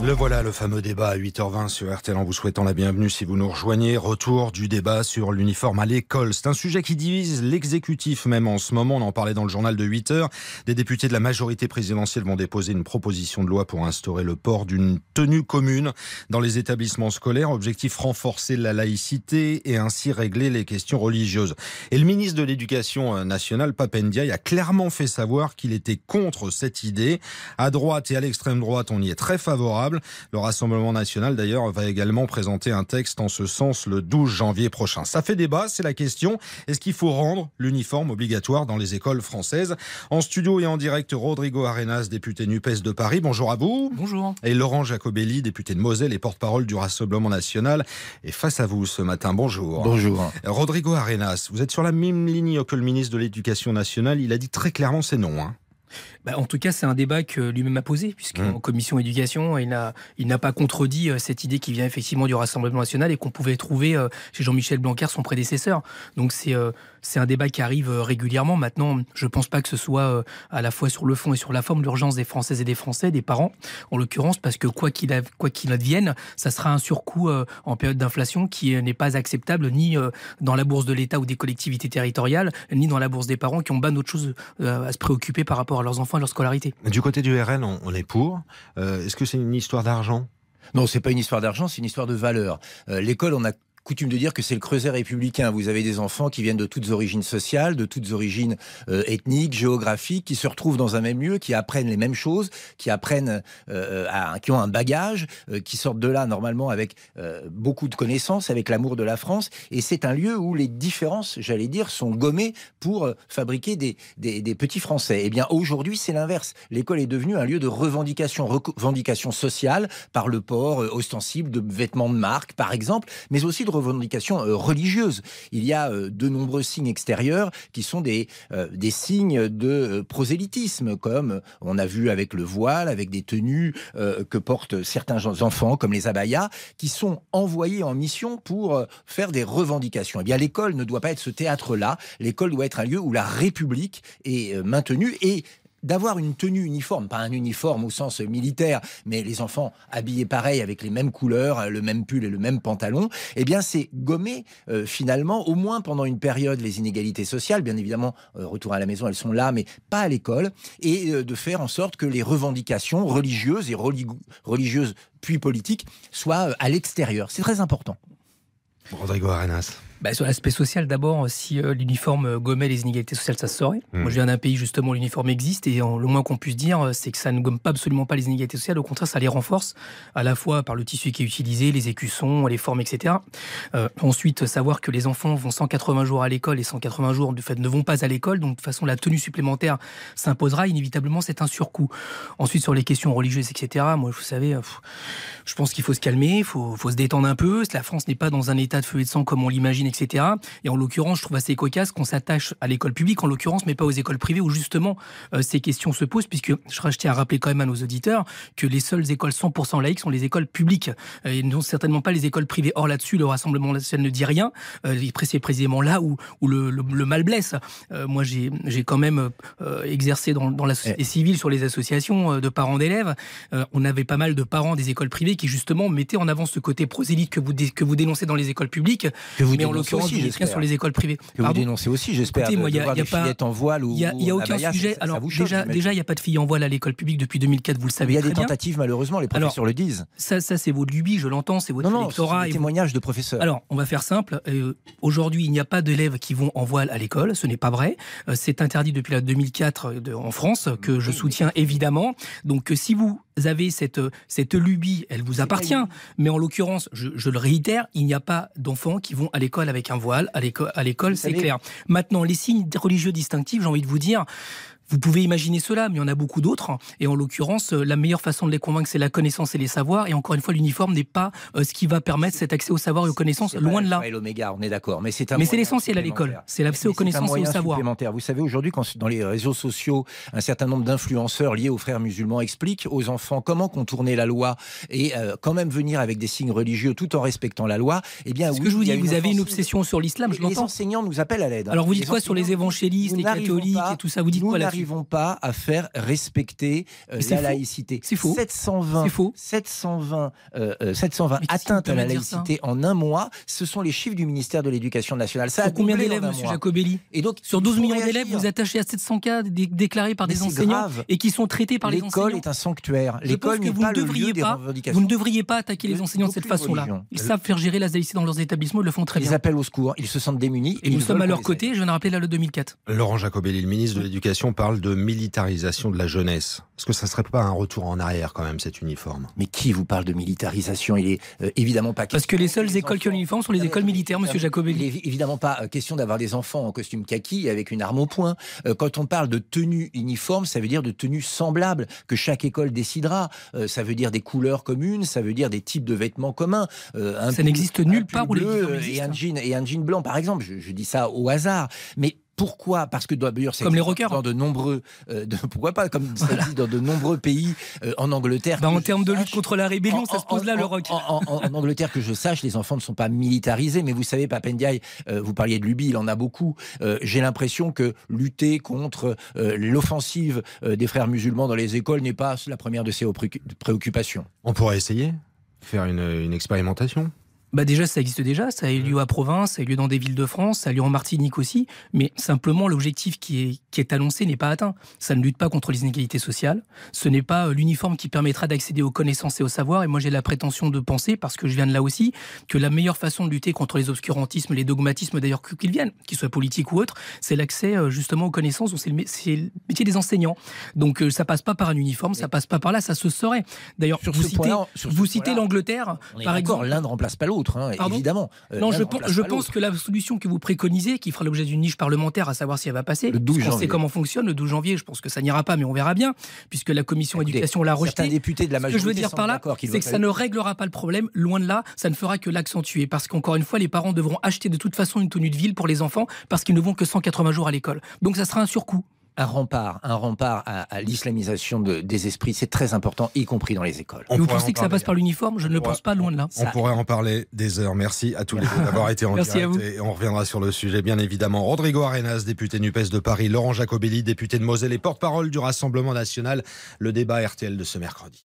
Le voilà, le fameux débat à 8h20 sur RTL en vous souhaitant la bienvenue si vous nous rejoignez. Retour du débat sur l'uniforme à l'école. C'est un sujet qui divise l'exécutif même en ce moment. On en parlait dans le journal de 8h. Des députés de la majorité présidentielle vont déposer une proposition de loi pour instaurer le port d'une tenue commune dans les établissements scolaires. Objectif renforcer la laïcité et ainsi régler les questions religieuses. Et le ministre de l'Éducation nationale, Papendiaï, a clairement fait savoir qu'il était contre cette idée. À droite et à l'extrême droite, on y est très favorable. Le Rassemblement national, d'ailleurs, va également présenter un texte en ce sens le 12 janvier prochain. Ça fait débat, c'est la question. Est-ce qu'il faut rendre l'uniforme obligatoire dans les écoles françaises? En studio et en direct, Rodrigo Arenas, député NUPES de Paris. Bonjour à vous. Bonjour. Et Laurent Jacobelli, député de Moselle et porte-parole du Rassemblement national. Et face à vous ce matin, bonjour. Bonjour. Rodrigo Arenas, vous êtes sur la même ligne que le ministre de l'Éducation nationale. Il a dit très clairement c'est non. Hein. Bah, en tout cas, c'est un débat que lui-même a posé, puisqu'en mmh. commission éducation, il n'a il n'a pas contredit euh, cette idée qui vient effectivement du Rassemblement national et qu'on pouvait trouver euh, chez Jean-Michel Blanquer, son prédécesseur. Donc c'est euh, c'est un débat qui arrive régulièrement. Maintenant, je ne pense pas que ce soit à la fois sur le fond et sur la forme l'urgence des Françaises et des Français, des parents, en l'occurrence, parce que quoi qu'il quoi qu'il advienne, ça sera un surcoût en période d'inflation qui n'est pas acceptable ni dans la bourse de l'État ou des collectivités territoriales, ni dans la bourse des parents qui ont bien d'autres choses à se préoccuper par rapport à leurs enfants et leur scolarité. Du côté du RN, on, est pour. Euh, est-ce que c'est une histoire d'argent? Non, c'est pas une histoire d'argent, c'est une histoire de valeur. Euh, l'école, on a coutume de dire que c'est le creuset républicain. Vous avez des enfants qui viennent de toutes origines sociales, de toutes origines euh, ethniques, géographiques, qui se retrouvent dans un même lieu, qui apprennent les mêmes choses, qui apprennent, euh, à, qui ont un bagage, euh, qui sortent de là normalement avec beaucoup de connaissances, avec l'amour de la France. Et c'est un lieu où les différences, j'allais dire, sont gommées pour fabriquer des, des, des, petits Français. Eh bien, aujourd'hui, c'est l'inverse. L'école est devenue un lieu de revendication, revendication sociale par le port ostensible de vêtements de marque, par exemple, mais aussi de revendications euh, religieuses. Il y a euh, de nombreux signes extérieurs qui sont des, euh, des signes de prosélytisme, comme on a vu avec le voile, avec des tenues que portent certains enfants, comme les abayas, qui sont envoyés en mission pour faire des revendications. Eh bien, l'école ne doit pas être ce théâtre-là. L'école doit être un lieu où la République est maintenue et d'avoir une tenue uniforme, pas un uniforme au sens militaire, mais les enfants habillés pareil avec les mêmes couleurs, le même pull et le même pantalon, eh bien c'est gommer euh, finalement, au moins pendant une période, les inégalités sociales. Bien évidemment, euh, retour à la maison, elles sont là, mais pas à l'école, et euh, de faire en sorte que les revendications religieuses et religieuses puis politiques soient à l'extérieur. C'est très important. Rodrigo Arenas. Bah, sur l'aspect social, d'abord, si euh, l'uniforme euh, gommait les inégalités sociales, ça se saurait. Hmm. Moi, je viens d'un pays, justement, où l'uniforme existe, et le moins qu'on puisse dire, euh, c'est que ça ne gomme pas absolument pas les inégalités sociales. Au contraire, ça les renforce, à la fois par le tissu qui est utilisé, les écussons, les formes, etc. ensuite, savoir que les enfants vont 180 jours à l'école et 180 jours, du fait, ne vont pas à l'école. Donc, de toute façon, la tenue supplémentaire s'imposera. Inévitablement, c'est un surcoût. Ensuite, sur les questions religieuses, etc., moi, vous savez, je pense qu'il faut se calmer, il faut, faut se détendre un peu. La France n'est pas dans un état de feu et de sang comme on l'imagine etc. Et en l'occurrence, je trouve assez cocasse qu'on s'attache à l'école publique, en l'occurrence, mais pas aux écoles privées où justement euh, ces questions se posent, puisque je tiens à rappeler quand même à nos auditeurs que les seules écoles 100% laïques sont les écoles publiques et non certainement pas les écoles privées. Or là-dessus, le Rassemblement national ne dit rien. Euh, c'est précisément là où, où le, le, mal blesse. Euh, moi, j'ai quand même exercé dans, dans, la société eh. civile sur les associations de parents d'élèves. on avait pas mal de parents des écoles privées qui justement mettaient en avant ce côté prosélyte que vous, que vous dénoncez dans les écoles publiques. Que vous mais en l'occurrence, sur les écoles privées. Que vous dénoncez aussi, j'espère. Il n'y a, a, pas. en voile ou. Il n'y a, aucun sujet. Alors, déjà, déjà, il n'y a pas de filles en voile à l'école publique depuis 2004, vous le savez. Il y a des tentatives, malheureusement, les professeurs le disent. Ça, ça c'est votre lubie, je l'entends, c'est votre non, électorat. Non, témoignages de professeurs. Alors, on va faire simple. Euh, aujourd'hui, il n'y a pas d'élèves qui vont en voile à l'école, ce n'est pas vrai. Euh, c'est interdit depuis la 2004 en France, que je soutiens évidemment. Donc, euh, si vous avez cette, cette lubie, elle vous appartient. Mais en l'occurrence, je, je, le réitère, il n'y a pas d'enfants qui vont à l'école avec un voile. À l'école, c'est clair. Maintenant, les signes religieux distinctifs, j'ai envie de vous dire, Vous pouvez imaginer cela, mais il y en a beaucoup d'autres. Et en l'occurrence, la meilleure façon de les convaincre, c'est la connaissance et les savoirs. Et encore une fois, l'uniforme n'est pas ce qui va permettre cet accès au savoir et aux connaissances, loin de là. l'oméga, on est d'accord. Mais c'est Mais c'est l'essentiel à l'école. C'est l'accès aux connaissances et au savoir. Vous savez, aujourd'hui, dans les réseaux sociaux, un certain nombre d'influenceurs liés aux frères musulmans expliquent aux enfants comment contourner la loi et euh, quand même venir avec des signes religieux tout en respectant la loi, eh bien, ce que je vous dis, vous avez une obsession sur l'islam, je l'entends. Les enseignants nous appellent à l'aide. Alors vous dites quoi sur les évangélistes, les catholiques et tout ça? Vous dites quoi Nous n'arrivons pas à faire respecter euh, la laïcité. C'est faux. 720, faux. 720, euh, 720 atteintes à la laïcité en un mois. Ce sont les chiffres du ministère de l'Éducation nationale. Ça sur combien d'élèves, Monsieur Jacobelli Et donc, sur 12 millions d'élèves, vous attachez à 700 cas déclarés par des enseignants et qui sont traités par les enseignants. L'école est un sanctuaire. L'école n'est pas le lieu des revendications. Vous ne devriez pas attaquer les enseignants de cette façon-là. Ils savent faire gérer la laïcité dans leurs établissements, ils le font très bien. Ils appellent au secours, ils se sentent démunis. Et, nous sommes à leur côté, je viens de rappeler la loi 2004. Laurent Jacobelli, le ministre de l'Éducation, parle de militarisation de la jeunesse. Est-ce que ça ne serait pas un retour en arrière quand même, cet uniforme? Mais qui vous parle de militarisation? Il est euh, évidemment pas question. Parce que les seules écoles qui ont l'uniforme sont les écoles militaires, monsieur Jacobelli. Il n'est évidemment pas euh, question d'avoir des enfants en costume kaki avec une arme au poing. Euh, quand on parle de tenue uniforme, ça veut dire de tenue semblable que chaque école décidera. ça veut dire des couleurs communes, ça veut dire des types de vêtements communs. ça n'existe nulle part où les et un jean et un jean blanc, par exemple. Je, je dis ça au hasard, mais pourquoi Parce que d'ailleurs, c'est comme les rockers. Dans de nombreux, euh, pourquoi pas comme ça dit dans de nombreux pays euh, en Angleterre. Bah, en termes de lutte contre la rébellion, ça se pose là le rock. En, Angleterre, que je sache, les enfants ne sont pas militarisés, mais vous savez, Papendiaï, euh, vous parliez de Luby, il en a beaucoup. J'ai l'impression que lutter contre l'offensive des frères musulmans dans les écoles n'est pas la première de ses préoccupations. On pourrait essayer, faire une expérimentation bah déjà, ça existe déjà, ça a eu lieu à Provence, ça a eu lieu dans des villes de France, ça a eu lieu en Martinique aussi, mais simplement l'objectif qui est, qui est annoncé n'est pas atteint. Ça ne lutte pas contre les inégalités sociales, ce n'est pas euh, l'uniforme qui permettra d'accéder aux connaissances et au savoir, et moi j'ai la prétention de penser, parce que je viens de là aussi, que la meilleure façon de lutter contre les obscurantismes, les dogmatismes d'ailleurs qu'ils viennent, qu'ils soient politiques ou autres, c'est l'accès euh, justement aux connaissances, c'est le, métier des enseignants. Donc euh, ça passe pas par un uniforme, ça passe pas par là, ça se saurait. D'ailleurs, vous, citez, vous citez l'Angleterre, par exemple. L'un ne remplace pas l'autre. Hein, évidemment. Euh, non, je, pense, je pense que la solution que vous préconisez, qui fera l'objet d'une niche parlementaire, à savoir si elle va passer, le 12 on sait comment fonctionne le 12 janvier, je pense que ça n'ira pas, mais on verra bien, puisque la commission éducation l'a rejeté. députés de la majorité Ce que je veux dire par là, c'est que ça ne réglera pas le problème, loin de là, ça ne fera que l'accentuer, parce qu'encore une fois, les parents devront acheter de toute façon une tenue de ville pour les enfants, parce qu'ils ne vont que 180 jours à l'école. Donc ça sera un surcoût un rempart, un rempart à, l'islamisation des esprits, c'est très important, y compris dans les écoles. vous pensez que ça passe par l'uniforme? Je ne le pense pas, loin de là. On pourrait en parler des heures. Merci à tous les deux d'avoir été en direct. Et on reviendra sur le sujet, bien évidemment. Rodrigo Arenas, député NUPES de Paris, Laurent Jacobelli, député de Moselle et porte-parole du Rassemblement national. Le débat RTL de ce mercredi.